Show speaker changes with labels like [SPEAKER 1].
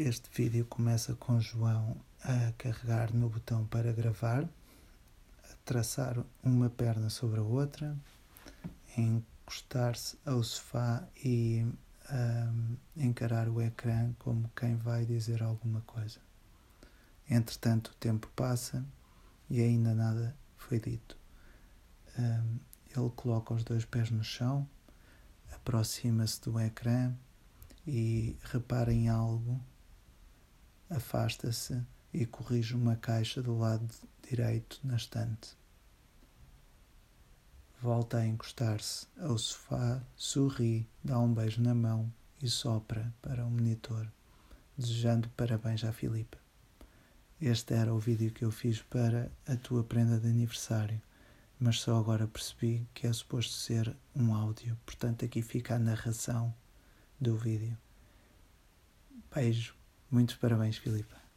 [SPEAKER 1] Este vídeo começa com João a carregar no botão para gravar, a traçar uma perna sobre a outra, a encostar-se ao sofá e a encarar o ecrã como quem vai dizer alguma coisa. Entretanto, o tempo passa e ainda nada foi dito. ele coloca os dois pés no chão, aproxima-se do ecrã e repara em algo afasta-se e corrige uma caixa do lado direito na estante. Volta a encostar-se ao sofá, sorri, dá um beijo na mão e sopra para o monitor, desejando parabéns à Filipa. Este era o vídeo que eu fiz para a tua prenda de aniversário, mas só agora percebi que é suposto ser um áudio, portanto aqui fica a narração do vídeo. Beijo. Muitos parabéns, Filipa.